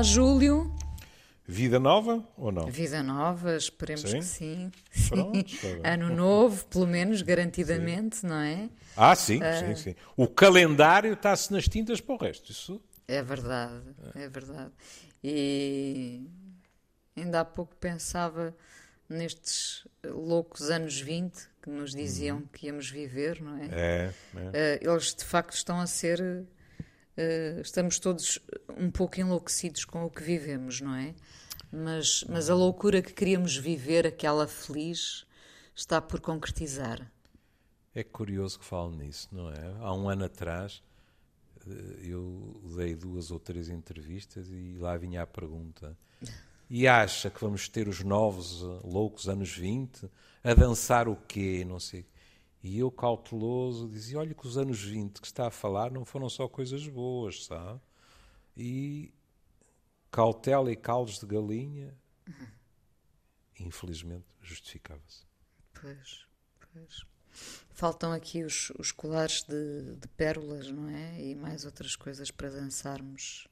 Olá, Júlio. Vida nova ou não? Vida nova, esperemos Sim? que sim. Sim. Ano novo, pelo menos, garantidamente, não é? Ah, sim, sim, sim. O calendário está-se nas tintas para o resto. Isso É verdade, é verdade. E ainda há pouco pensava nestes loucos anos 20 que nos diziam que íamos viver, não é? é. é. Eh, eles de facto estão a ser. Eh, estamos todos um pouco enlouquecidos com o que vivemos, não é? Mas, mas a loucura que queríamos viver, aquela feliz, está por concretizar. É curioso que fale nisso, não é? Há um ano atrás eh, eu dei duas ou três entrevistas e lá vinha a pergunta: e acha que vamos ter os novos eh, loucos anos 20 a dançar o quê? Não sei. E eu, cauteloso, dizia: olha, que os anos 20 que está a falar não foram só coisas boas, sabe? E cautela e caldos de galinha, infelizmente, justificava-se. Pois, pois. Faltam aqui os, os colares de, de pérolas, não é? E mais outras coisas para dançarmos.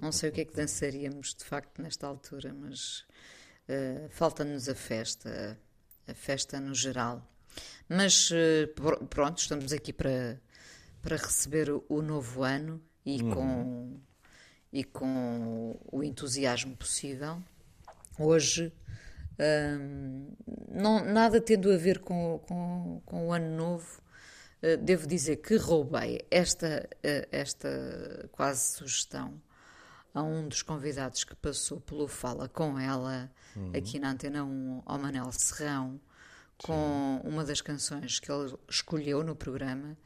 Não sei o que é que dançaríamos de facto nesta altura, mas eh, falta-nos a festa, a festa no geral. Mas eh, pr- pronto, estamos aqui para, para receber o, novo ano e, com, e com o entusiasmo possível. Hoje, hum, não, nada tendo a ver com, com, com o ano novo, eh, devo dizer que roubei esta, eh, esta quase sugestão a um dos convidados que passou pelo Fala com ela, aqui na Antena 1, ao Manel Serrão, com uma das canções que ele escolheu no programa,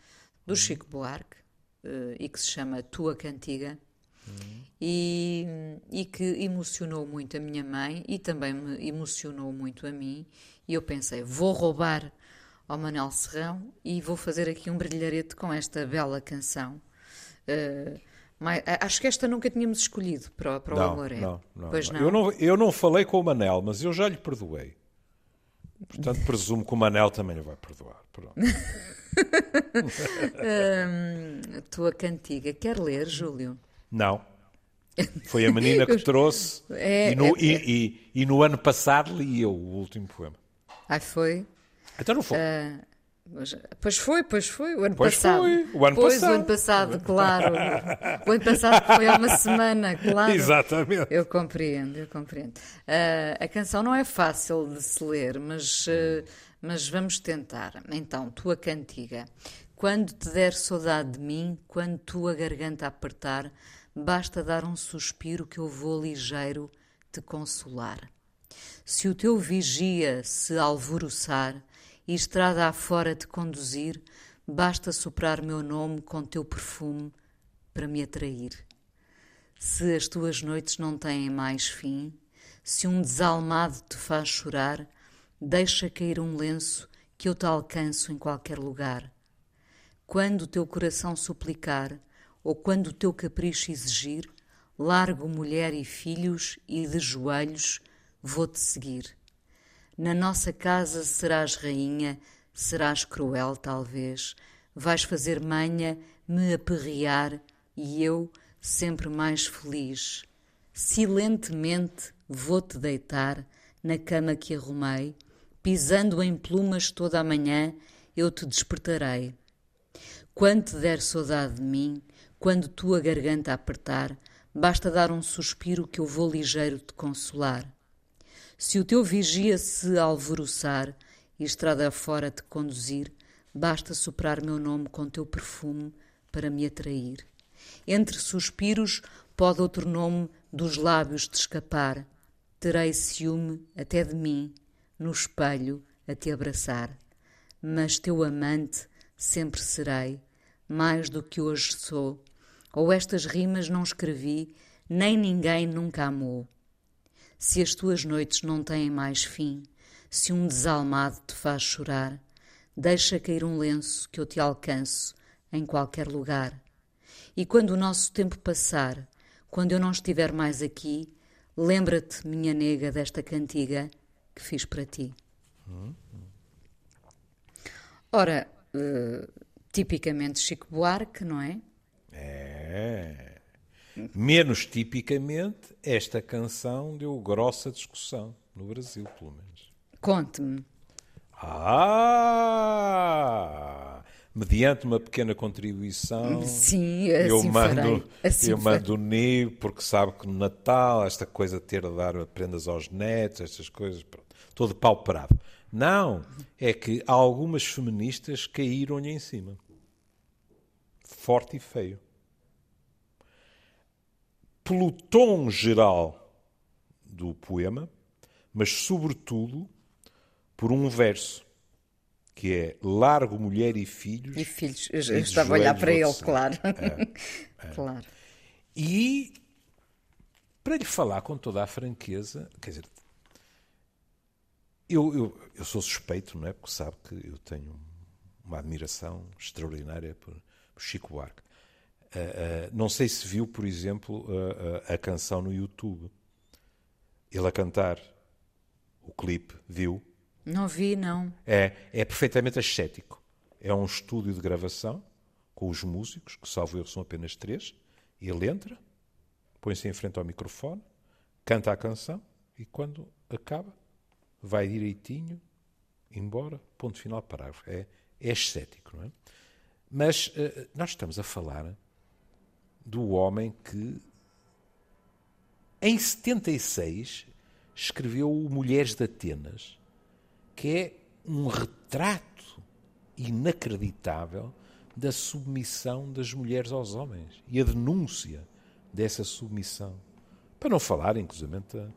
do Chico Buarque, eh, e que se chama Tua Cantiga, e, e que emocionou muito a minha mãe e também me emocionou muito a mim. E eu pensei, vou roubar ao Manel Serrão e vou fazer aqui um brilharete com esta bela canção. Eh, mas, acho que esta nunca tínhamos escolhido para, o- para o Não, Amor é. não, não, Pois não. Eu não. Eu não falei com o Manel, mas eu já lhe perdoei. Portanto, presumo que o Manel também lhe vai perdoar. Pronto. Hum, a tua cantiga. Quer ler, Júlio? Não. Foi a menina que trouxe. É, e, no, é, e, e- e no ano passado li eu o último poema. Ai, foi? Então não foi. Mas- Pois foi, pois foi, o ano Pois passado. foi, o ano pois, passado. o ano passado, claro. O ano passado foi há uma semana, claro. Exatamente. Eu compreendo, eu compreendo. Ah, a canção não é fácil de se ler, mas, ah, mas vamos tentar. Então, tua cantiga. Quando te der saudade de mim, quando tua garganta apertar, basta dar um suspiro que eu vou ligeiro te consolar. Se o teu vigia se alvoroçar e estrada afora te conduzir, basta soprar meu nome com teu perfume para me atrair. Se as tuas noites não têm mais fim, se um desalmado te faz chorar, deixa cair um lenço que eu te alcanço em qualquer lugar. Quando o teu coração suplicar, ou quando o teu capricho exigir, largo mulher e filhos e de joelhos vou-te seguir. Na nossa casa serás rainha, serás cruel talvez, vais fazer manha, me aperrear e eu, sempre mais feliz. Silentemente vou-te deitar na cama que arrumei, pisando em plumas toda a manhã, eu te despertarei. Quando te der saudade de mim, quando tua garganta apertar, basta dar um suspiro que eu vou ligeiro te consolar. Se o teu vigia se alvoroçar e estrada fora te conduzir, basta soprar meu nome com teu perfume para me atrair. Entre suspiros pode outro nome dos lábios te escapar. Terei ciúme até de mim, no espelho a te abraçar. Mas teu amante sempre serei, mais do que hoje sou. Ou estas rimas não escrevi, nem ninguém nunca amou. Se as tuas noites não têm mais fim, se um desalmado te faz chorar, deixa cair um lenço que eu te alcanço em qualquer lugar. E quando o nosso tempo passar, quando eu não estiver mais aqui, lembra-te, minha nega, desta cantiga que fiz para ti. Ora, eh, tipicamente Chico Buarque, não é? É. Menos tipicamente, esta canção deu grossa discussão no Brasil, pelo menos. Conte-me. Ah! Mediante uma pequena contribuição, Sim, assim eu mando. Assim eu mando NIB, porque sabe que no Natal, esta coisa de ter de dar prendas aos netos, estas coisas, pronto, todo pauperado. Não, é que algumas feministas caíram-lhe em cima. Forte e feio. Pelo tom geral do poema, mas sobretudo por um verso que é Largo mulher e filhos. E filhos, eu, eu estava a olhar para ele, claro. É, claro. E para lhe falar com toda a franqueza, quer dizer, eu, eu, eu sou suspeito, não é? Porque sabe que eu tenho uma admiração extraordinária por, por Chico Buarque. Uh, uh, não sei se viu, por exemplo, uh, a canção no YouTube. Ele a cantar o clipe, viu? Não vi, não. É, é perfeitamente ascético. É um estúdio de gravação com os músicos, que salvo erro são apenas três. Ele entra, põe-se em frente ao microfone, canta a canção e quando acaba, vai direitinho, embora, ponto final, parágrafo. É, é ascético, não é? Mas nós estamos a falar do homem que, em 76, escreveu Mulheres de Atenas, que é um retrato inacreditável da submissão das mulheres aos homens e a denúncia dessa submissão. Para não falar, inclusive, da,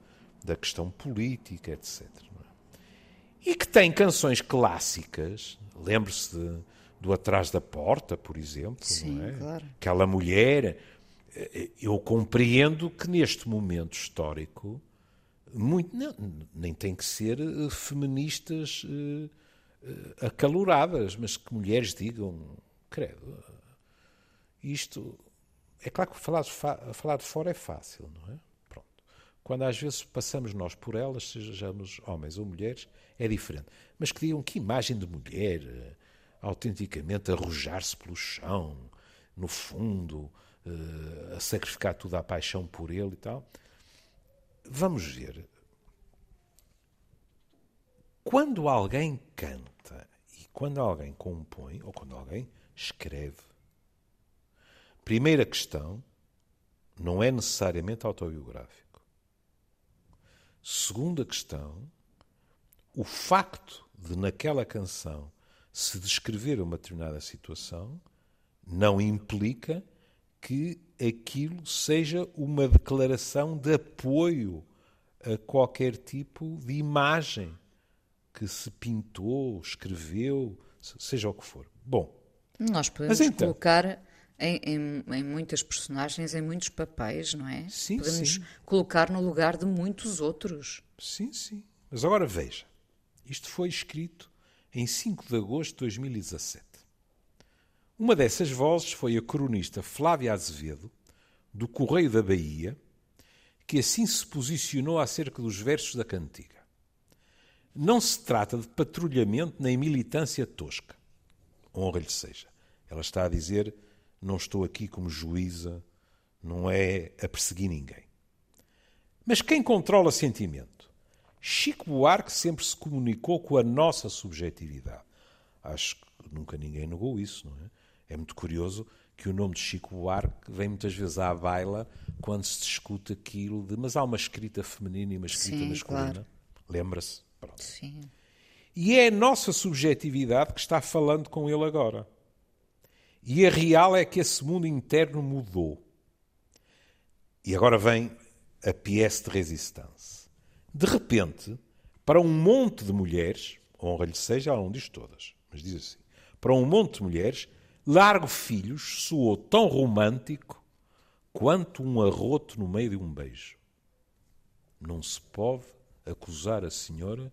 da questão política, etc. É? E que tem canções clássicas, lembre-se do Atrás da Porta, por exemplo, Sim, é? claro. Aquela mulher. Eu compreendo que neste momento histórico muito, não, nem tem que ser uh, feministas acaloradas, mas que mulheres digam, credo, isto. É claro que falar de, falar de fora é fácil, não é? Pronto. Quando às vezes passamos nós por elas, sejamos homens ou mulheres, é diferente. Mas que digam que imagem de mulher, autenticamente arrojar-se pelo chão, no fundo, a sacrificar tudo à paixão por ele e tal. Vamos ver. Quando alguém canta e quando alguém compõe, ou quando alguém escreve, primeira questão, não é necessariamente autobiográfico. Segunda questão, o facto de naquela canção se descrever uma determinada situação não implica que aquilo seja uma declaração de apoio a qualquer tipo de imagem que se pintou, escreveu, seja o que for. Bom. Nós podemos então, colocar em, em, em, muitas personagens, em muitos papéis, não é? Sim, podemos sim. colocar no lugar de muitos outros. Sim, sim. Mas agora veja. Isto foi escrito em 5 de agosto de 2017. Uma dessas vozes foi a cronista Flávia Azevedo, do Correio da Bahia, que assim se posicionou acerca dos versos da cantiga. Não se trata de patrulhamento nem militância tosca. Honra-lhe seja. Ela está a dizer: não estou aqui como juíza, não é a perseguir ninguém. Mas quem controla sentimento? Chico Buarque sempre se comunicou com a nossa subjetividade. Acho que nunca ninguém negou isso, não é? É muito curioso que o nome de Chico Buarque vem muitas vezes à baila quando se discute aquilo de mas há uma escrita feminina e uma escrita Sim, masculina. claro. Lembra-se? Sim. E é a nossa subjetividade que está falando com ele agora. E a real é que esse mundo interno mudou. E agora vem a pièce de resistência. De repente, para um monte de mulheres, honra-lhe seja, ela não diz todas, mas diz assim: para um monte de mulheres, Largo Filhos soou tão romântico quanto um arroto no meio de um beijo. Não se pode acusar a senhora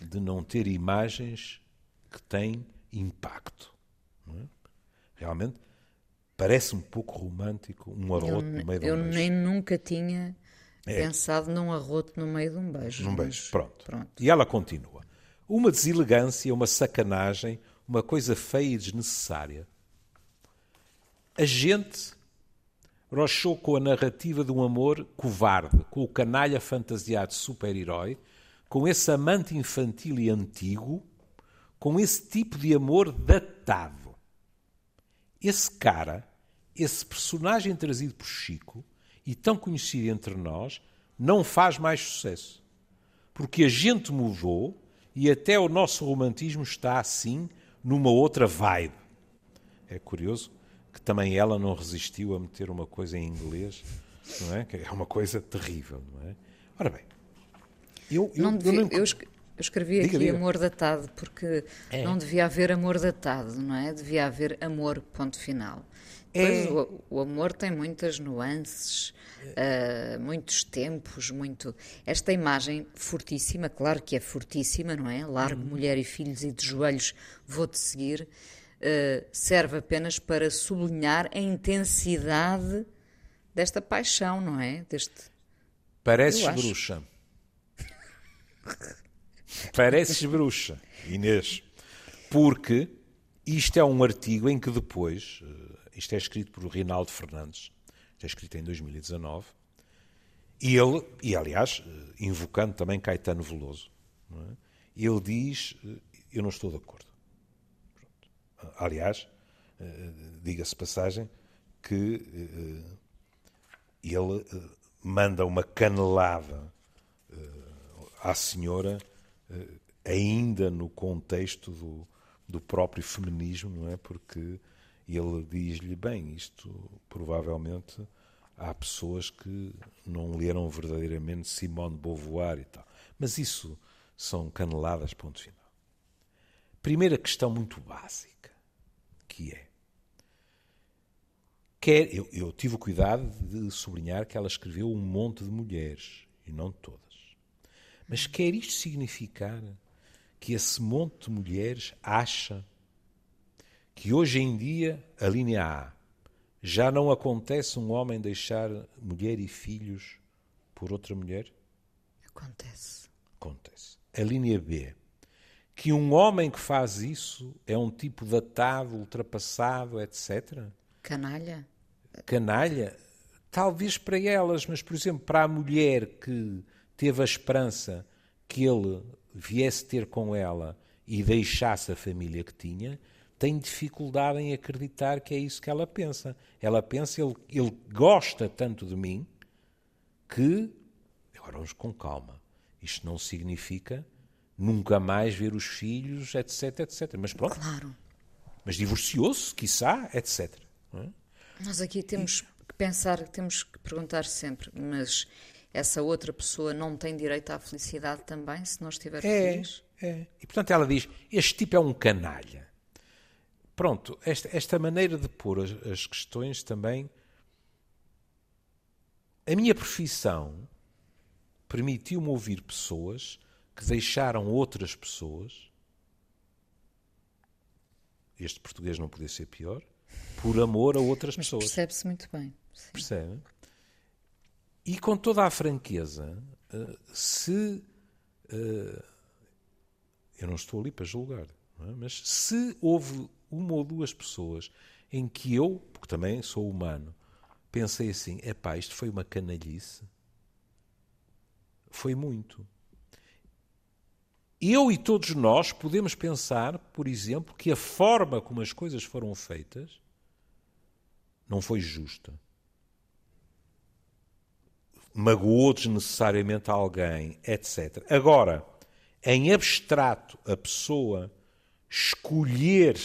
de não ter imagens que têm impacto. É? Realmente parece um pouco romântico um arroto eu, no meio de um eu beijo. nem nunca tinha é. pensado num arroto no meio de um beijo. Num mas... beijo, pronto. pronto. E ela continua. Uma deselegância, uma sacanagem, uma coisa feia e desnecessária. A gente brochou com a narrativa de um amor covarde, com o canalha fantasiado super-herói, com esse amante infantil e antigo, com esse tipo de amor datado. Esse cara, esse personagem trazido por Chico e tão conhecido entre nós, não faz mais sucesso. Porque a gente mudou e até o nosso romantismo está assim numa outra vibe. É curioso que também ela não resistiu a meter uma coisa em inglês, não é? Que é uma coisa terrível, não é? Ora bem, eu, eu, não devia, eu, não... eu escrevi diga, aqui diga. amor datado porque é. não devia haver amor datado, não é? Devia haver amor, ponto final. É. O, o, amor tem muitas nuances, uh, muitos tempos, muito. Esta imagem fortíssima, claro que é fortíssima, não é? Largo uhum. mulher e filhos e de joelhos vou-te seguir, uh, serve apenas para sublinhar a intensidade desta paixão, não é? Deste. Pareces bruxa. Pareces bruxa, Inês. Porque isto é um artigo em que depois, isto é escrito por Rinaldo Fernandes, é escrito em 2019, e ele, e aliás, eh, invocando também Caetano Veloso, é? ele diz: eh, Eu não estou de acordo. Pronto. Aliás, diga-se passagem que ele manda uma canelada à senhora, eh, ainda no contexto do, do próprio feminismo, não é? Porque ele diz-lhe, bem, isto provavelmente há pessoas que não leram verdadeiramente Simone de Beauvoir e tal. Mas isso são caneladas, ponto final. Primeira questão muito básica, que é, quer, eu, eu tive o cuidado de sublinhar que ela escreveu um monte de mulheres, e não todas. Mas quer isto significar que esse monte de mulheres acha que hoje em dia, a linha A, já não acontece um homem deixar mulher e filhos por outra mulher? Acontece. Acontece. A linha B, que um homem que faz isso é um tipo datado, ultrapassado, etc. Canalha? Canalha? Talvez para elas, mas, por exemplo, para a mulher que teve a esperança que ele viesse ter com ela e deixasse a família que tinha, tem dificuldade em acreditar que é isso que ela pensa. Ela pensa, ele, ele gosta tanto de mim que. Agora vamos com calma. Isto não significa nunca mais ver os filhos, etc, etc. Mas pronto. Claro. Mas divorciou-se, quiçá, etc. É? Nós aqui temos e... que pensar, temos que perguntar sempre, mas essa outra pessoa não tem direito à felicidade também, se não estiver é, feliz? É. E portanto ela diz: este tipo é um canalha. Pronto, esta, esta maneira de pôr as, as questões também. A minha profissão permitiu-me ouvir pessoas que deixaram outras pessoas. Este português não podia ser pior, por amor a outras Mas pessoas. Percebe-se muito bem. Sim. Percebe? E com toda a franqueza, eh, se. Eh, eu não estou ali para julgar, é? mas se houve uma ou duas pessoas em que eu, porque também sou humano, pensei assim: epá, isto foi uma canalhice. Foi muito. Eu e todos nós podemos pensar, por exemplo, que a forma como as coisas foram feitas não foi justa magoou desnecessariamente alguém, etc. Agora, em abstrato, a pessoa escolher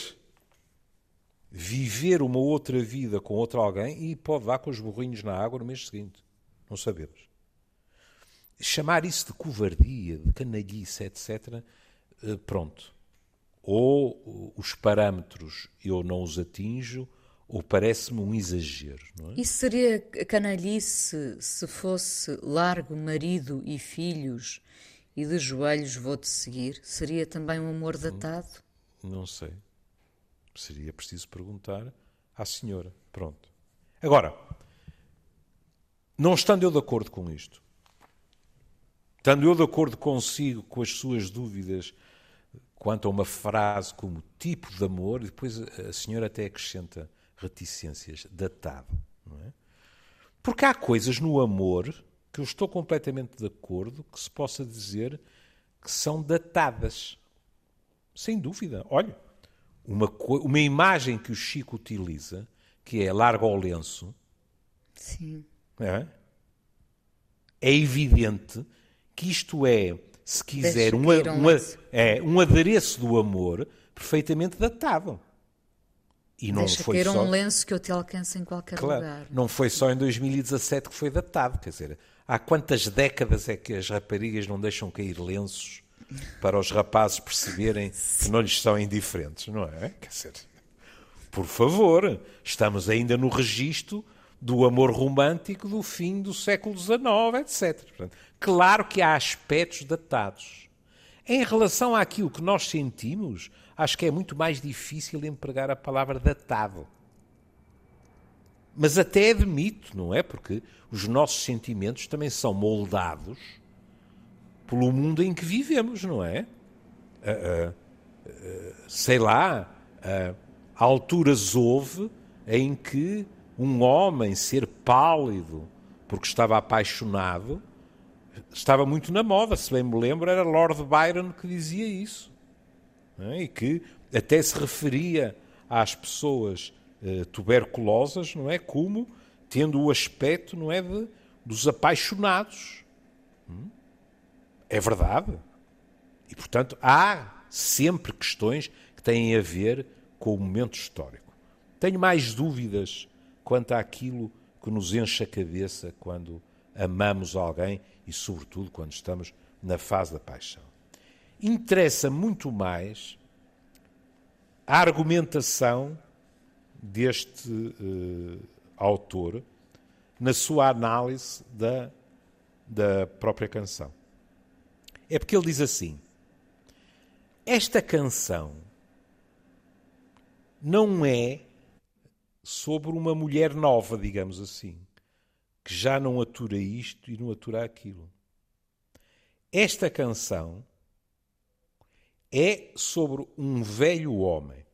viver uma outra vida com outro alguém e pode dar com os burrinhos na água no mês seguinte. Não sabemos. Chamar isso de covardia, de canalhice, etc., eh, pronto. Ou os parâmetros eu não os atinjo, ou parece-me um exagero, não é? Isso seria canalhice se fosse largo marido e filhos e de joelhos vou-te seguir? Seria também um amor datado? Não, não sei. Seria preciso perguntar à senhora. Pronto. Agora, não estando eu de acordo com isto, estando eu de acordo consigo com as suas dúvidas quanto a uma frase como tipo de amor, e depois a senhora até acrescenta reticências, datado. Não é? Porque há coisas no amor que eu estou completamente de acordo que se possa dizer que são datadas. Sem dúvida. Olha, uma, uma imagem que o Chico utiliza, que é larga ao lenço. Sim. É, é evidente que isto é, se quiser, um, um, é, um adereço do amor perfeitamente datado. E não Deixa foi só... um lenço que eu te alcance em qualquer claro, lugar. Não foi só em 2017 que foi datado, quer dizer, há quantas décadas é que as raparigas não deixam cair lenços para os rapazes perceberem que não lhes são indiferentes, não é? Quer dizer, por favor, estamos ainda no registro do amor romântico do fim do século XIX, etc. Portanto, claro que há aspectos datados. Em relação àquilo que nós sentimos, acho que é muito mais difícil empregar a palavra datado. Mas até admito, não é? Porque os nossos sentimentos também são moldados pelo mundo em que vivemos, não é? Uh, uh, uh, sei lá, alturas houve em que um homem ser pálido porque estava apaixonado estava muito na moda, se bem me lembro, era Lord Byron que dizia isso. É? E que até se referia às pessoas tuberculosas, não é? Como tendo o aspecto, não é? De, dos apaixonados. Hum? É verdade. E, portanto, há sempre questões que têm a ver com o momento histórico. Tenho mais dúvidas quanto àquilo que nos enche a cabeça quando amamos alguém e, sobretudo, quando estamos na fase da paixão. Interessa muito mais a argumentação deste uh, autor na sua análise da, da própria canção. É porque ele diz assim: esta canção não é sobre uma mulher nova, digamos assim, que já não atura isto e não atura aquilo. Esta canção é sobre um velho homem.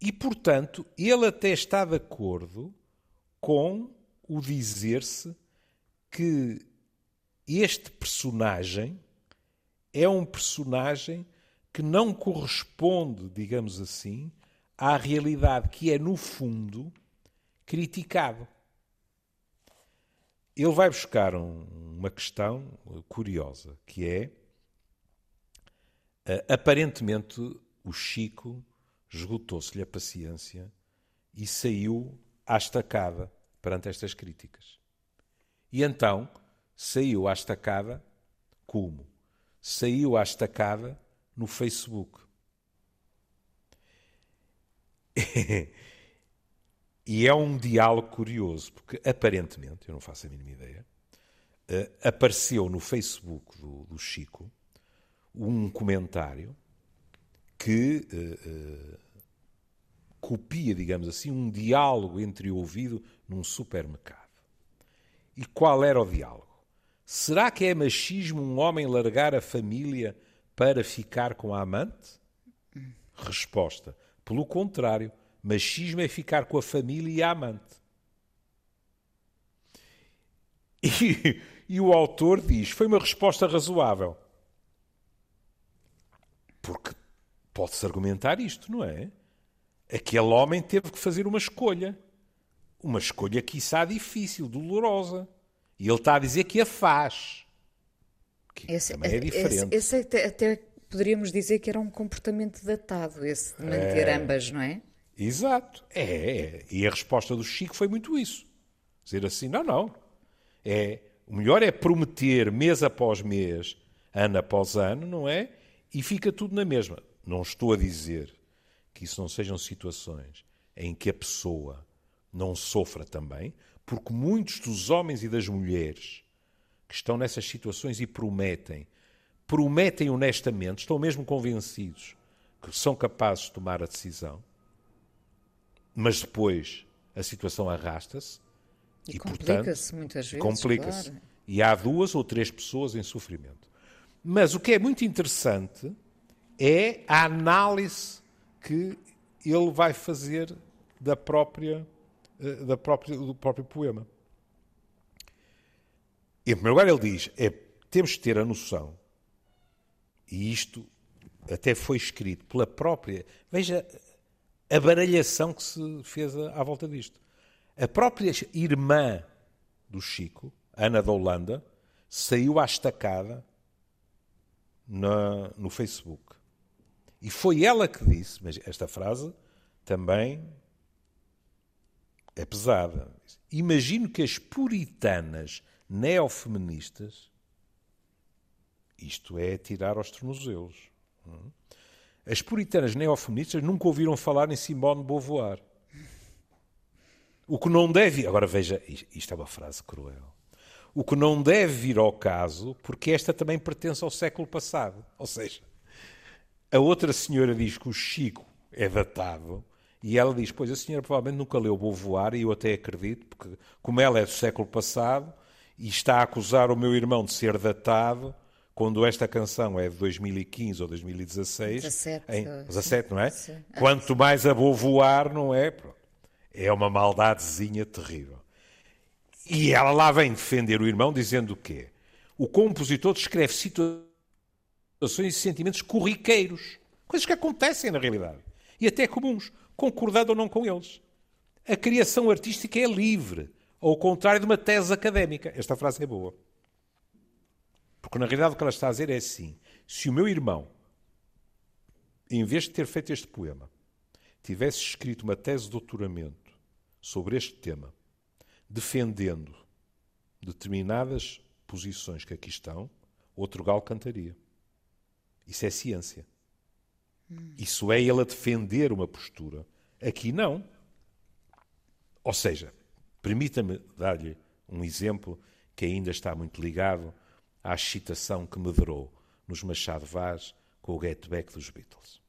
E, portanto, ele até está de acordo com o dizer-se que este personagem é um personagem que não corresponde, digamos assim, à realidade, que é, no fundo, criticado. Ele vai buscar um, uma questão curiosa, que é, uh, aparentemente, o Chico esgotou-se-lhe a paciência e saiu à estacada perante estas críticas. E então saiu à estacada como? Saiu à estacada no Facebook. e é um diálogo curioso, porque aparentemente, eu não faço a mínima ideia, uh, apareceu no Facebook do, do, Chico um comentário que uh, uh, copia, digamos assim, um diálogo entre ouvido num supermercado. E qual era o diálogo? Será que é machismo um homem largar a família para ficar com a amante? Resposta: pelo contrário, machismo é ficar com a família e a amante. E, e o autor diz: foi uma resposta razoável. Porque pode-se argumentar isto, não é? Aquele homem teve que fazer uma escolha. Uma escolha, quiçá, difícil, dolorosa. E ele está a dizer que a faz. Que esse, também é diferente. Esse, esse até, até, poderíamos dizer que era um comportamento datado, esse de manter é, ambas, não é? Exato. É, é, E a resposta do Chico foi muito isso. Dizer assim, não, não. É, o melhor é prometer mês após mês, ano após ano, não é? E fica tudo na mesma. Não estou a dizer que isso não sejam situações em que a pessoa não sofra também, porque muitos dos homens e das mulheres que estão nessas situações e prometem, prometem honestamente, estão mesmo convencidos que são capazes de tomar a decisão, mas depois a situação arrasta-se e, e complica-se muitas vezes. Complica-se. Claro. E há duas ou três pessoas em sofrimento. Mas o que é muito interessante é a análise que ele vai fazer da própria da própria, do próprio poema. Em primeiro lugar, ele diz: é, temos de ter a noção, e isto até foi escrito pela própria. Veja a baralhação que se fez à volta disto. A própria irmã do Chico, Ana da Holanda, saiu à estacada na, no Facebook. E foi ela que disse, mas esta frase também é pesada. Imagino que as puritanas neofeministas, isto é tirar aos tornozelos. As puritanas neofeministas nunca ouviram falar em Simone de Beauvoir. O que não deve. Agora veja, isto é uma frase cruel. O que não deve vir ao caso, porque esta também pertence ao século passado. Ou seja, a outra senhora diz que o Chico é datado e ela diz: Pois a senhora provavelmente nunca leu Beauvoir, e eu até acredito, porque como ela é do século passado e está a acusar o meu irmão de ser datado, quando esta canção é de 2015 ou 2016, 17, em, 17 não é? Sim. Quanto mais a Beauvoir, não é? É uma maldadezinha terrível. E ela lá vem defender o irmão dizendo o quê? O compositor descreve situações e sentimentos corriqueiros, coisas que acontecem na realidade e até comuns, concordando ou não com eles. A criação artística é livre, ao contrário de uma tese académica. Esta frase é boa. Porque na realidade o que ela está a dizer é assim: se o meu irmão, em vez de ter feito este poema, tivesse escrito uma tese de doutoramento sobre este tema, defendendo determinadas posições que aqui estão, outro galo cantaria. Isso é ciência. Isso é ele a defender uma postura. Aqui não. Ou seja, permita-me dar-lhe um exemplo que ainda está muito ligado à excitação que medrou nos Machado Vaz com o Get Back dos Beatles.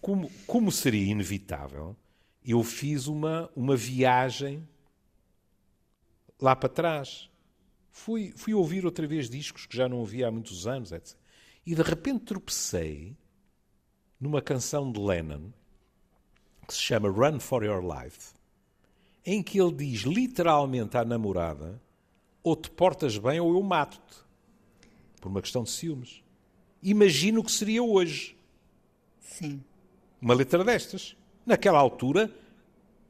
Como, como seria inevitável, eu fiz uma, uma viagem lá para trás. Fui, fui ouvir outra vez discos que já não ouvia há muitos anos, etc. E de repente tropecei numa canção de Lennon que se chama Run for Your Life, em que ele diz literalmente à namorada: ou te portas bem ou eu mato-te. Por uma questão de ciúmes. Imagino o que seria hoje. Sim. Uma letra destas. Naquela altura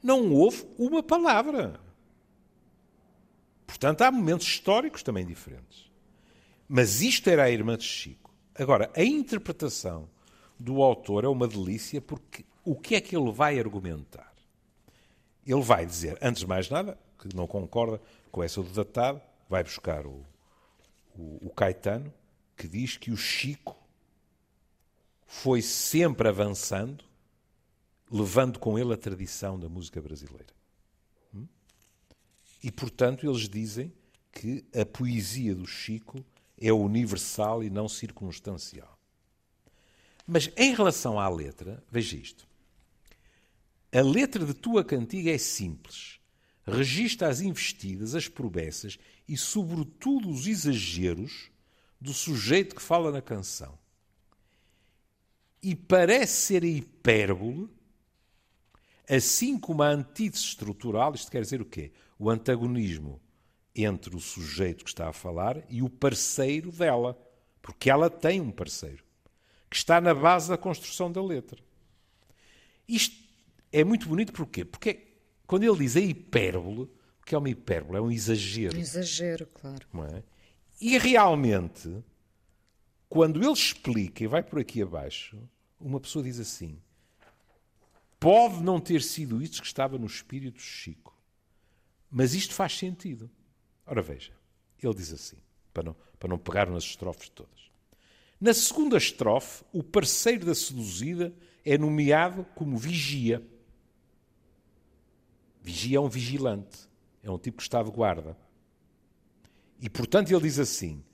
não houve uma palavra. Portanto, há momentos históricos também diferentes. Mas isto era a irmã de Chico. Agora, a interpretação do autor é uma delícia porque o que é que ele vai argumentar? Ele vai dizer, antes de mais nada, que não concorda com essa do datado, vai buscar o, o, o Caetano, que diz que o Chico foi sempre avançando, levando com ele a tradição da música brasileira. Hum? E, portanto, eles dizem que a poesia do Chico é universal e não circunstancial. Mas em relação à letra, veja isto. A letra de tua cantiga é simples. Registra as investidas, as promessas e, sobretudo, os exageros do sujeito que fala na canção. E parece ser a hipérbole, assim como a antítese estrutural, isto quer dizer o quê? O antagonismo entre o sujeito que está a falar e o parceiro dela, porque ela tem um parceiro que está na base da construção da letra. Isto é muito bonito porquê? Porque quando ele diz a hipérbole, o que é uma hipérbole? É um exagero. Um exagero, claro. É? E realmente, quando ele explica, e vai por aqui abaixo, uma pessoa diz assim: pode não ter sido isto que estava no espírito de Chico, mas isto faz sentido. Ora veja, ele diz assim, para não, para não pegar nas estrofes todas. Na segunda estrofe, o parceiro da seduzida é nomeado como vigia. Vigia é um vigilante, é um tipo que está de guarda. E, portanto, ele diz assim: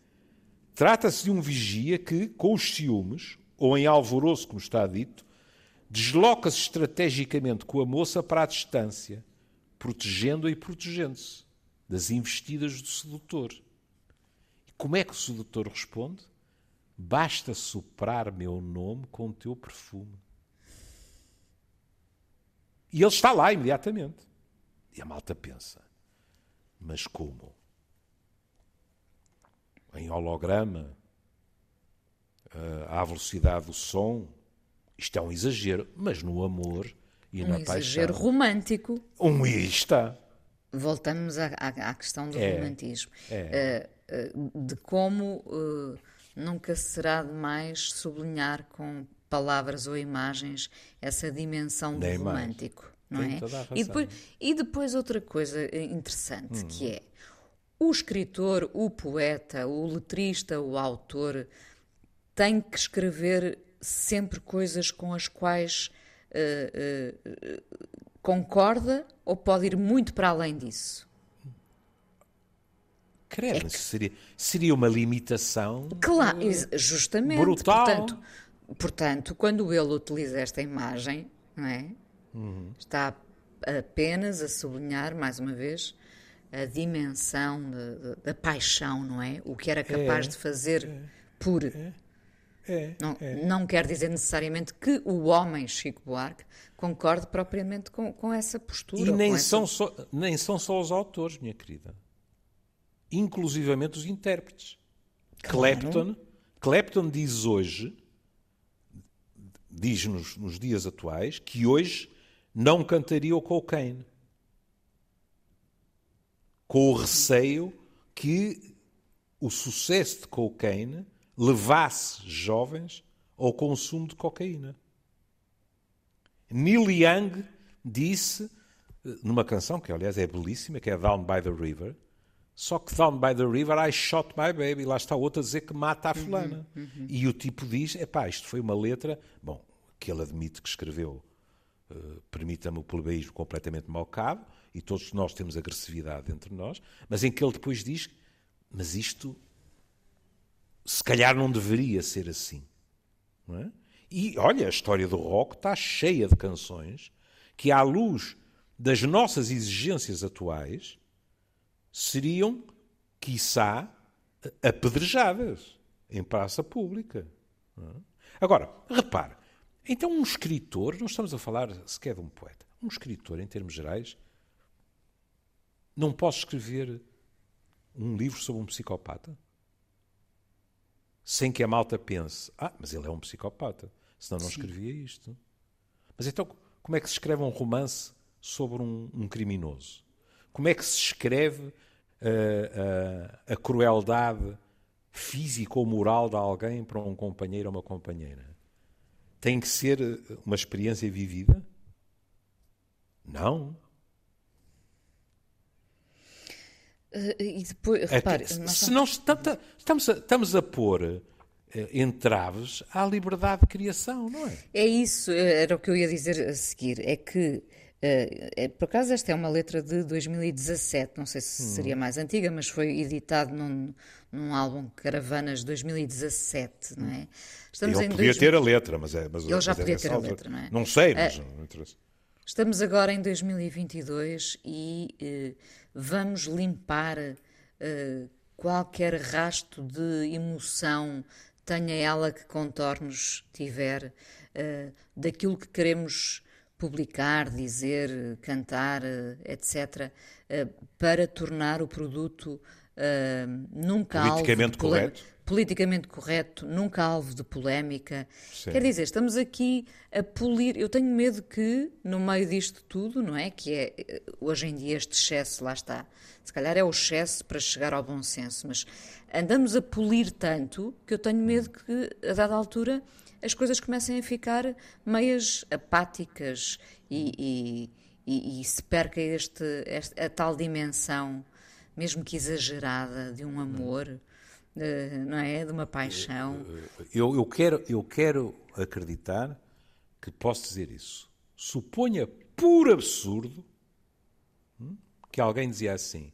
trata-se de um vigia que, com os ciúmes, ou em alvoroço, como está dito, desloca-se estrategicamente com a moça para a distância, protegendo-a e protegendo-se das investidas do sedutor. E como é que o sedutor responde? Basta soprar meu nome com o teu perfume. E ele está lá imediatamente. E a malta pensa, mas como? Em holograma, à velocidade do som, isto é um exagero, mas no amor e um na paixão. Um exagero romântico. Um está. Voltamos à, à, questão do é, romantismo. É. Uh, uh, de como uh, nunca será demais sublinhar com palavras ou imagens essa dimensão do romântico. Não Tem é? Toda a razão. E, depois, e depois outra coisa interessante hum. que é o escritor, o poeta, o letrista, o autor tem que escrever sempre coisas com as quais uh, uh, concorda ou pode ir muito para além disso? Credo, é que... seria, seria uma limitação. Claro, justamente. Brutal. Portanto, portanto, quando ele utiliza esta imagem, não é? Uhum. Está apenas a sublinhar, mais uma vez, a dimensão da paixão, não é? O que era capaz é, de fazer é, por. É, é, não, é. não quer dizer necessariamente que o homem Chico Buarque concorde propriamente com, com essa postura. E nem essa... são, só, nem são só os autores, minha querida. Inclusivamente os intérpretes. Claro. Clapton, Clapton diz hoje, diz nos, nos dias atuais, que hoje não cantaria o Cocaine. Com o receio que o sucesso de Cocaine levasse jovens ao consumo de cocaína. Neil Young disse, numa canção que, aliás, é belíssima, que é Down by the River, só que Down by the River I shot my baby. Lá está outro a dizer que mata a uhum, fulana. Uhum, uhum. E o tipo diz, epá, isto foi uma letra, bom, que ele admite que escreveu, uh, permita-me o plebeísmo completamente malcado, e todos nós temos agressividade entre nós, mas em que ele depois diz, mas isto se calhar não deveria ser assim. Não é? E olha, a história do rock está cheia de canções que, à luz das nossas exigências atuais, seriam, quiçá, apedrejadas em praça pública. Agora, repare, então um escritor, não estamos a falar sequer de um poeta, um escritor, em termos gerais, não pode escrever um livro sobre um psicopata? sem que a malta pense: ah, mas ele é um psicopata, senão não Sim. escrevia isto. Mas então, como é que se escreve um romance sobre um, um criminoso? Como é que se escreve uh, uh, a crueldade física ou moral de alguém para um companheiro ou uma companheira? Tem que ser uma experiência vivida? Não. Uh, e depois, repare, é se não estamos a, estamos a pôr entraves à liberdade de criação, não é? É isso, eh, era o que eu ia dizer a seguir. É que, uh, por acaso, esta é uma letra de 2017, não sei se hum. seria mais antiga, mas foi editado num, num álbum Caravanas 2017, não é? Estamos Ele podia dois... ter a letra, mas é. Mas, Ele já mas é podia ter a letra, não é? Não sei, mas não interessa. Estamos agora em 2022 e vamos limpar uh, qualquer rasto de emoção, tenha ela que contornos tiver, uh, daquilo que queremos publicar, dizer, cantar, uh, etc., para tornar o produto nunca politicamente alvo correto. Politicamente correto, nunca alvo de polémica. Sim. Quer dizer, estamos aqui a polir. Eu tenho medo que, no meio disto tudo, não é? Que é hoje em dia este excesso, lá está. Se calhar é o excesso para chegar ao bom senso, mas andamos a polir tanto que eu tenho medo que, a dada altura, as coisas comecem a ficar meias apáticas e, e, e, e se perca este, este, a tal dimensão mesmo que exagerada, de um amor, de, não é? De uma paixão. Eu, eu, quero, eu quero acreditar que posso dizer isso. Suponha por absurdo hum, que alguém dizia assim: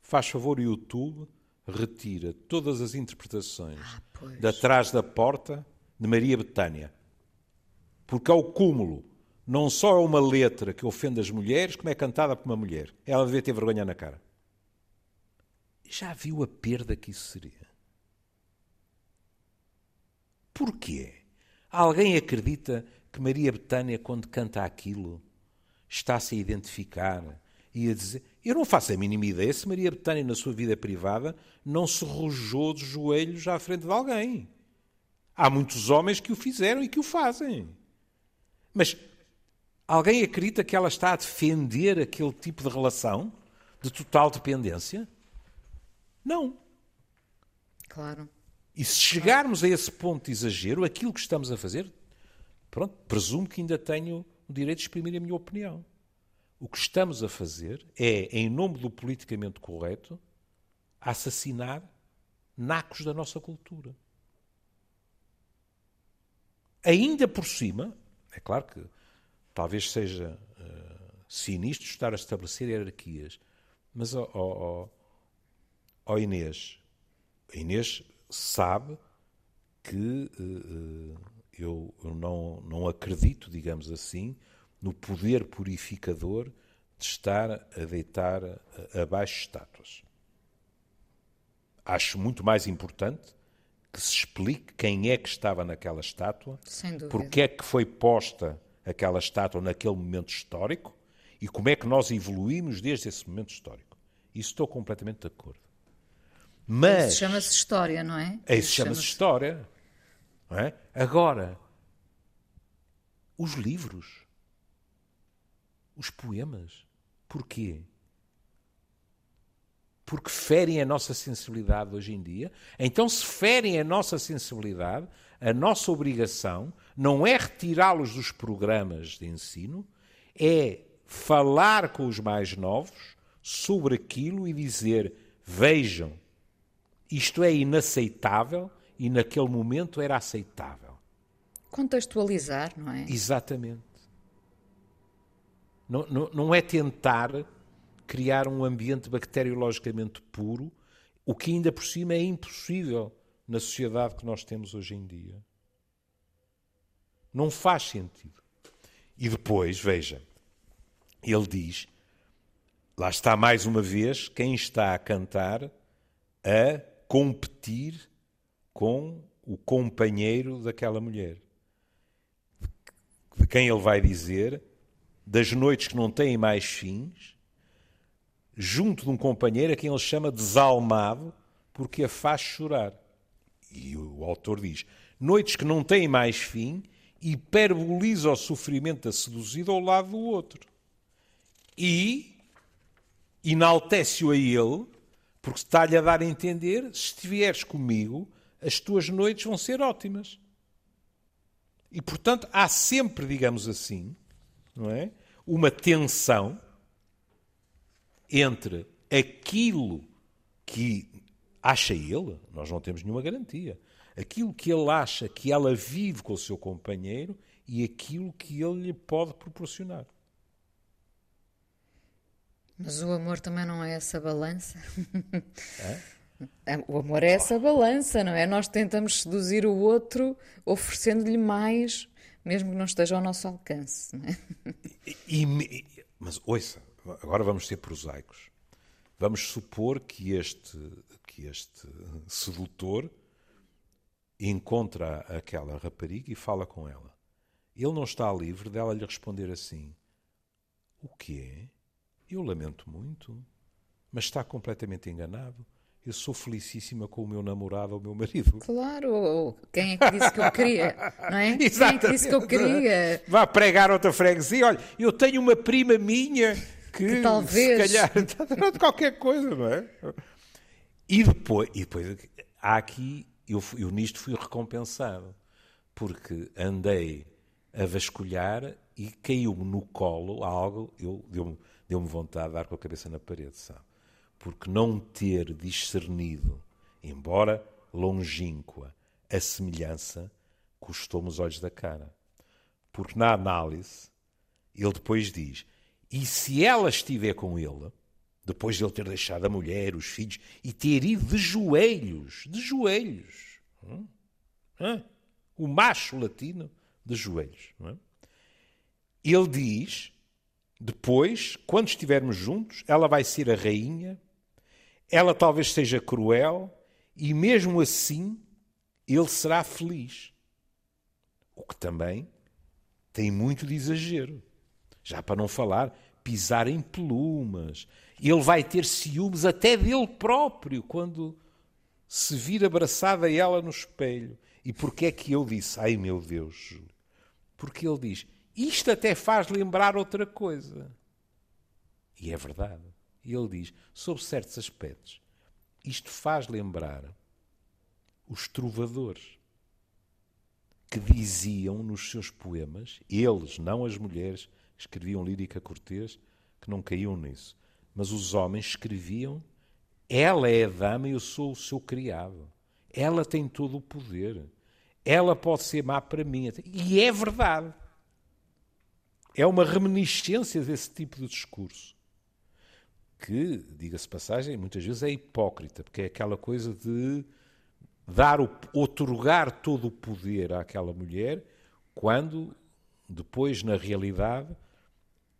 faz favor, YouTube, retira todas as interpretações ah, de atrás da porta de Maria Betânia. Porque ao cúmulo não só é uma letra que ofende as mulheres, como é cantada por uma mulher. Ela devia ter vergonha na cara. Já viu a perda que isso seria? Porquê? Alguém acredita que Maria Betânia, quando canta aquilo, está-se a identificar e a dizer. Eu não faço a mínima ideia se Maria Betânia, na sua vida privada, não se rojou de joelhos à frente de alguém. Há muitos homens que o fizeram e que o fazem. Mas alguém acredita que ela está a defender aquele tipo de relação de total dependência? Não. Claro. E se chegarmos a esse ponto de exagero, aquilo que estamos a fazer, pronto, presumo que ainda tenho o direito de exprimir a minha opinião. O que estamos a fazer é, em nome do politicamente correto, assassinar nacos da nossa cultura. Ainda por cima, é claro que talvez seja uh, sinistro estar a estabelecer hierarquias, mas, ó oh, oh, oh, Inês, a Inês sabe que uh, eu, eu não, não acredito, digamos assim, no poder purificador de estar a deitar abaixo estátuas. Acho muito mais importante que se explique quem é que estava naquela estátua, porque é que foi posta aquela estátua naquele momento histórico e como é que nós evoluímos desde esse momento histórico. Isso estou completamente de acordo. Mas. Isso chama-se história, não é? Isso chama-se chama história. É? Agora, os livros os poemas. Porquê? Porque ferem a nossa sensibilidade hoje em dia. Então, se ferem a nossa sensibilidade, a nossa obrigação não é retirá-los dos programas de ensino, é falar com os mais novos sobre aquilo e dizer: vejam, isto é inaceitável e naquele momento era aceitável. Contextualizar, não é? Exatamente. Não, não, é tentar criar um ambiente bacteriologicamente puro, o que ainda por cima é impossível na sociedade que nós temos hoje em dia. Não faz sentido. E depois, veja, ele diz: lá está mais uma vez quem está a cantar a competir com o companheiro daquela mulher. De quem ele vai dizer das noites que não têm mais fins, junto de um companheiro a quem ele chama desalmado, porque a faz chorar. E o autor diz: noites que não têm mais fim, hiperboliza o sofrimento da seduzida ao lado do outro. E enaltece-o a ele, porque está-lhe a dar a entender: se estiveres comigo, as tuas noites vão ser ótimas. E, portanto, há sempre, digamos assim, não é? Uma tensão entre aquilo que acha ele, nós não temos nenhuma garantia, aquilo que ele acha que ela vive com o seu companheiro e aquilo que ele lhe pode proporcionar. Mas o amor também não é essa balança. É? O amor é essa balança, não é? Nós tentamos seduzir o outro oferecendo-lhe mais mesmo que não esteja ao nosso alcance. É? e, e, mas ouça, agora vamos ser prosaicos. Vamos supor que este, que este sedutor encontra aquela rapariga e fala com ela. Ele não está livre dela lhe responder assim: O que é? Eu lamento muito, mas está completamente enganado eu sou felicíssima com o meu namorado o meu marido. Claro, quem é que disse que eu queria? Não é? Exatamente. Quem é que disse que eu queria? Vá pregar outra freguesia. Olha, eu tenho uma prima minha que, que talvez. se calhar, de qualquer coisa, não é? E depois, e depois há aqui, eu, eu nisto fui recompensado, porque andei a vasculhar e caiu-me no colo algo, deu-me deu vontade de dar com a cabeça na parede, sabe? Porque não ter discernido, embora longínqua, a semelhança custou-me os olhos da cara. Porque na análise, ele depois diz: e se ela estiver com ele, depois de ele ter deixado a mulher, os filhos, e ter ido de joelhos, de joelhos, hum? O macho latino de joelhos, hum? ele diz: depois, quando estivermos juntos, ela vai ser a rainha ela talvez seja cruel e mesmo assim ele será feliz. O que também tem muito de exagero. Já para não falar, pisar em plumas. Ele vai ter ciúmes até dele próprio quando se vir abraçada a ela no espelho. E porquê é que eu disse, ai meu Deus? Porque ele diz, isto até faz lembrar outra coisa. E é verdade. E ele diz, sob certos aspectos, isto faz lembrar os trovadores que diziam nos seus poemas, eles, não as mulheres, escreviam lírica cortês, que não caíam nisso, mas os homens escreviam: ela é a dama e eu sou o seu criado. Ela tem todo o poder. Ela pode ser má para mim. E é verdade. É uma reminiscência desse tipo de discurso. Que, diga-se passagem, muitas vezes é hipócrita, porque é aquela coisa de dar o, otorgar todo o poder àquela mulher, quando depois, na realidade,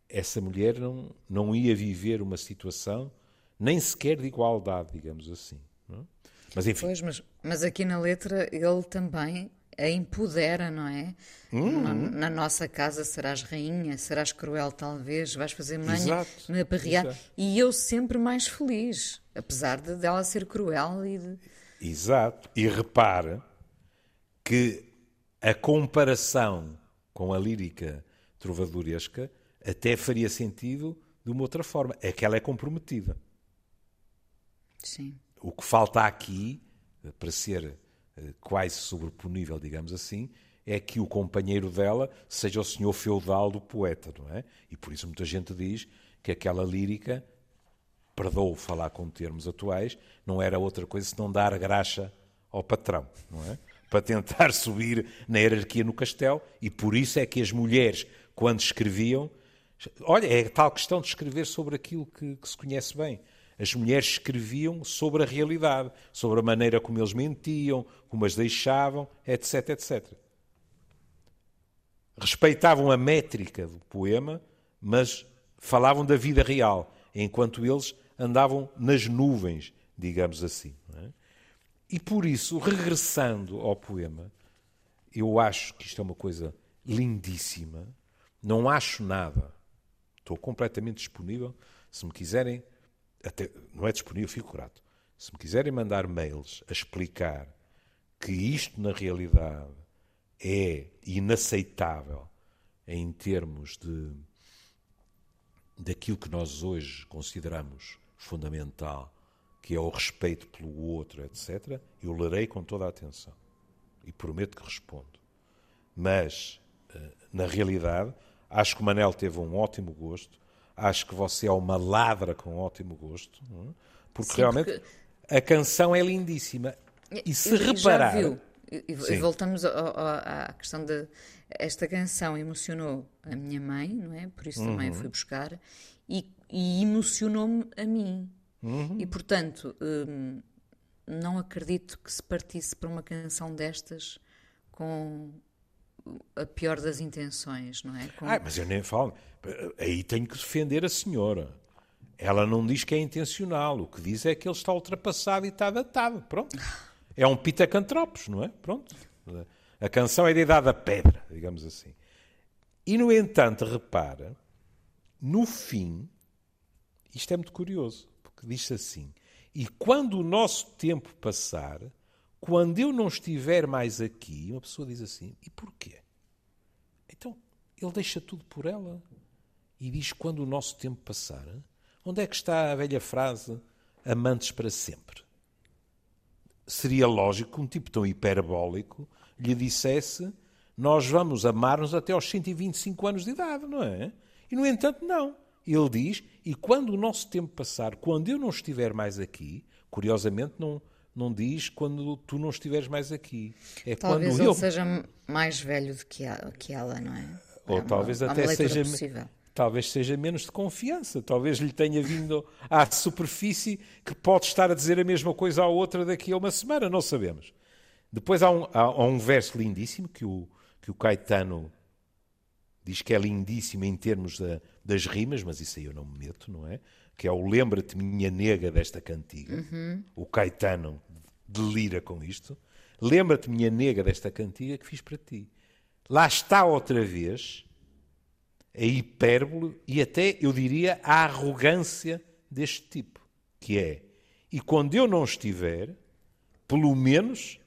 essa mulher não, não ia viver uma situação nem sequer de igualdade, digamos assim. Não? É? Mas enfim. Pois, mas, mas aqui na letra ele também a empodera, não é? Uhum. Na, na, nossa casa serás rainha, serás cruel talvez, vais fazer manha na barriada. E eu sempre mais feliz, apesar de dela ser cruel e de... Exato. E repara que a comparação com a lírica trovadoresca até faria sentido de uma outra forma. É que ela é comprometida. Sim. O que falta aqui, para ser quase sobreponível, digamos assim, é que o companheiro dela seja o senhor feudal do poeta, não é? E por isso muita gente diz que aquela lírica, perdoou falar com termos atuais, não era outra coisa senão dar graxa ao patrão, não é? Para tentar subir na hierarquia no castelo, e por isso é que as mulheres, quando escreviam, olha, é tal questão de escrever sobre aquilo que, que se conhece bem. As mulheres escreviam sobre a realidade, sobre a maneira como eles mentiam, como as deixavam, etc, etc. Respeitavam a métrica do poema, mas falavam da vida real, enquanto eles andavam nas nuvens, digamos assim. É? E por isso, regressando ao poema, eu acho que isto é uma coisa lindíssima. Não acho nada. Estou completamente disponível. Se me quiserem até, não é disponível, fico grato. Se me quiserem mandar mails a explicar que isto, na realidade, é inaceitável em termos de daquilo que nós hoje consideramos fundamental, que é o respeito pelo outro, etc., eu lerei com toda a atenção e prometo que respondo. Mas, eh, na realidade, acho que o Manel teve um ótimo gosto Acho que você é uma ladra com ótimo gosto, é? porque Sim, realmente porque... a canção é lindíssima. E se reparar. viu. E, voltamos à questão de. Esta canção emocionou a minha mãe, não é? Por isso também uhum. fui buscar. E, e emocionou-me a mim. Uhum. E portanto, hum, não acredito que se partisse para uma canção destas com a pior das intenções, não é? Com... Ah, mas eu nem falo. Aí tenho que defender a senhora. Ela não diz que é intencional. O que diz é que ele está ultrapassado e está datado. Pronto. É um pitacantropos, não é? Pronto. A canção é de idade a pedra, digamos assim. E, no entanto, repara, no fim, isto é muito curioso, porque diz assim: E quando o nosso tempo passar, quando eu não estiver mais aqui, uma pessoa diz assim: e porquê? Então, ele deixa tudo por ela e diz: quando o nosso tempo passar, onde é que está a velha frase amantes para sempre? Seria lógico que um tipo tão hiperbólico lhe dissesse: nós vamos amar-nos até aos 125 anos de idade, não é? E, no entanto, não. Ele diz: e quando o nosso tempo passar, quando eu não estiver mais aqui, curiosamente, não não diz quando tu não estiveres mais aqui. É talvez quando ele eu... seja mais velho do que ela, que ela não é? Ou é talvez até seja possível. Talvez seja menos de confiança, talvez lhe tenha vindo à superfície que pode estar a dizer a mesma coisa à outra daqui a uma semana, não sabemos. Depois há um, há um verso lindíssimo que o, que o Caetano diz que é lindíssimo em termos da, das rimas, mas isso aí eu não me meto, não é? Que é o Lembra-te, minha nega, desta cantiga. Uhum. O Caetano delira com isto. Lembra-te, minha nega, desta cantiga que fiz para ti. Lá está outra vez a hipérbole e até, eu diria, a arrogância deste tipo, que é, e quando eu não estiver, pelo menos,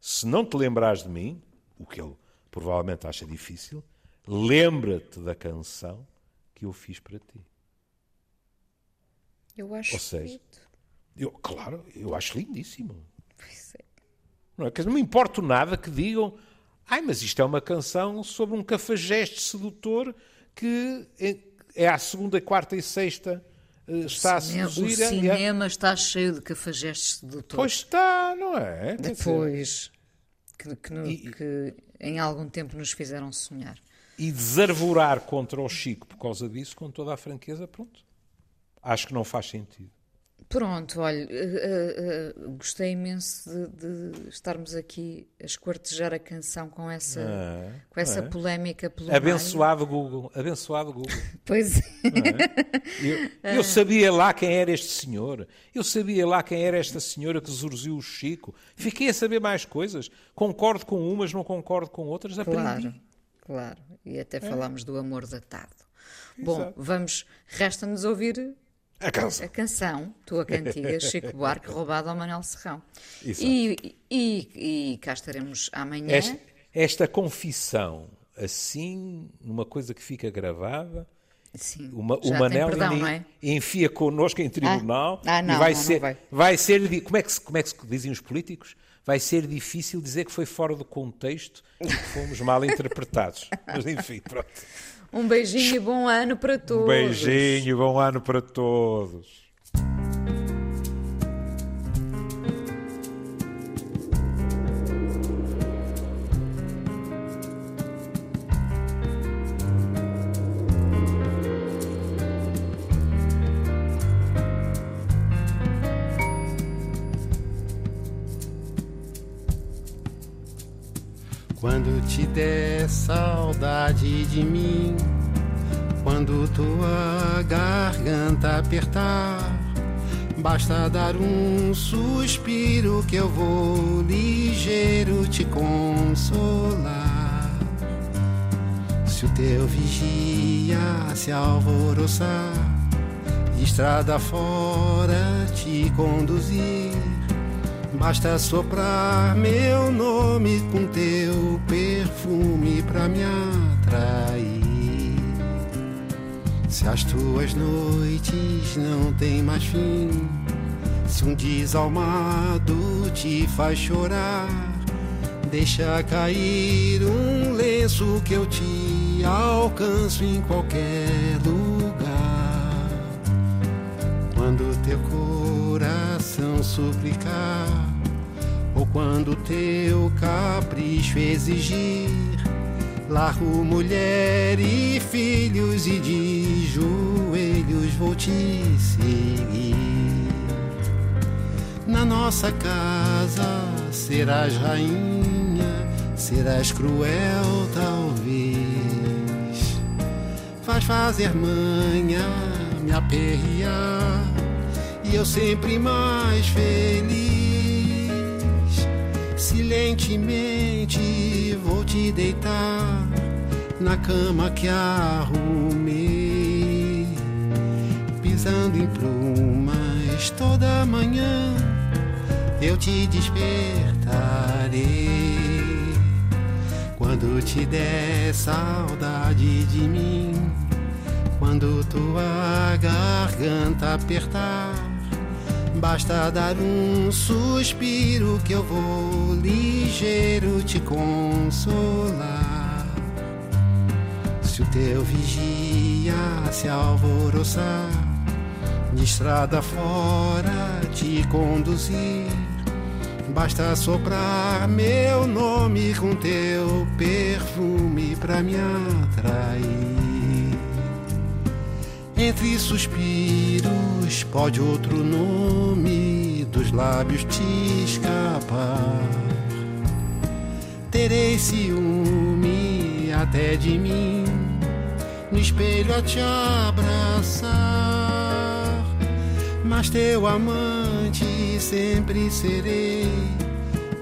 se não te lembrares de mim, o que ele provavelmente acha difícil, lembra-te da canção que eu fiz para ti. Eu acho Ou seja, bonito. eu, claro, eu acho lindíssimo. Pois é. Não, é? Não me importa nada que digam, ai, mas isto é uma canção sobre um cafajeste sedutor que é, é à segunda, quarta e sexta eh, está a o seduzir. e é- cinema está cheio de cafajestes sedutores. Pois está, não é? Depois, que, que no- E- que em algum tempo nos fizeram sonhar. e desarvorar contra o Chico por causa disso, com toda a franqueza, pronto. Acho que não faz sentido. Pronto, olha, eh, eh, eh, gostei imenso de, de estarmos aqui a esquartejar a canção com essa, É, com essa é. polémica pelo meio. Abençoado Google, abençoado Google. Pois é. Eu, eu sabia lá quem era este senhor. Eu sabia lá quem era esta senhora que surgiu o Chico. Fiquei a saber mais coisas. Concordo com umas, não concordo com outras. Aprendi. Claro, claro. E até falámos do amor datado. Bom, Exato. vamos, resta-nos ouvir A canção. a canção, tua cantiga, Chico Buarque, roubada ao Manel Serrão. Exato. E, e, e cá estaremos amanhã. Esta, esta confissão, assim, numa coisa que fica gravada, Sim, o, Ma- o Manel perdão, não é? enfia connosco em tribunal Ah, não, e vai não, não ser, vai. vai ser, como é, que como é que dizem os políticos? Vai ser difícil dizer que foi fora do contexto e que fomos mal interpretados. Mas enfim, pronto. Um beijinho e bom ano para todos. Um beijinho, bom ano para todos. Te der saudade de mim, quando tua garganta apertar, basta dar um suspiro que eu vou ligeiro te consolar. Se o teu vigia se alvoroçar, estrada fora te conduzir. Basta soprar meu nome com teu perfume pra me atrair. Se as tuas noites não têm mais fim, se um desalmado te faz chorar, deixa cair um lenço que eu te alcanço em qualquer lugar. Quando teu coração suplicar, ou quando teu capricho exigir, largo mulher e filhos e de joelhos vou te seguir. Na nossa casa serás rainha, serás cruel talvez. Faz fazer manha, me aperrear, e eu sempre mais feliz. Silentemente vou te deitar na cama que arrumei, pisando em plumas toda manhã. Eu te despertarei quando te der saudade de mim, quando tua garganta apertar. Basta dar um suspiro que eu vou ligeiro te consolar. Se o teu vigia se alvoroçar, de estrada fora te conduzir, basta soprar meu nome com teu perfume pra me atrair. Entre suspiros pode outro nome dos lábios te escapar. Terei ciúme até de mim, no espelho a te abraçar. Mas teu amante sempre serei,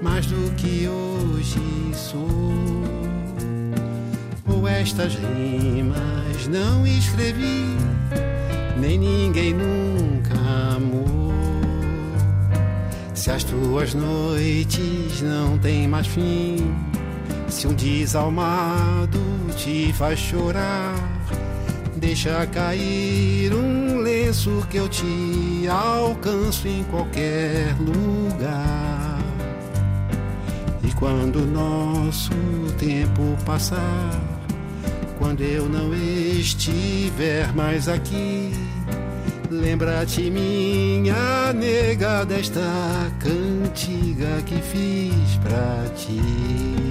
mais do que hoje sou. Ou estas rimas não escrevi, nem ninguém nunca amou. Se as tuas noites não têm mais fim, se um desalmado te faz chorar, deixa cair um lenço que eu te alcanço em qualquer lugar. E quando nosso tempo passar, quando eu não estiver mais aqui, lembra-te, minha nega, desta cantiga que fiz pra ti.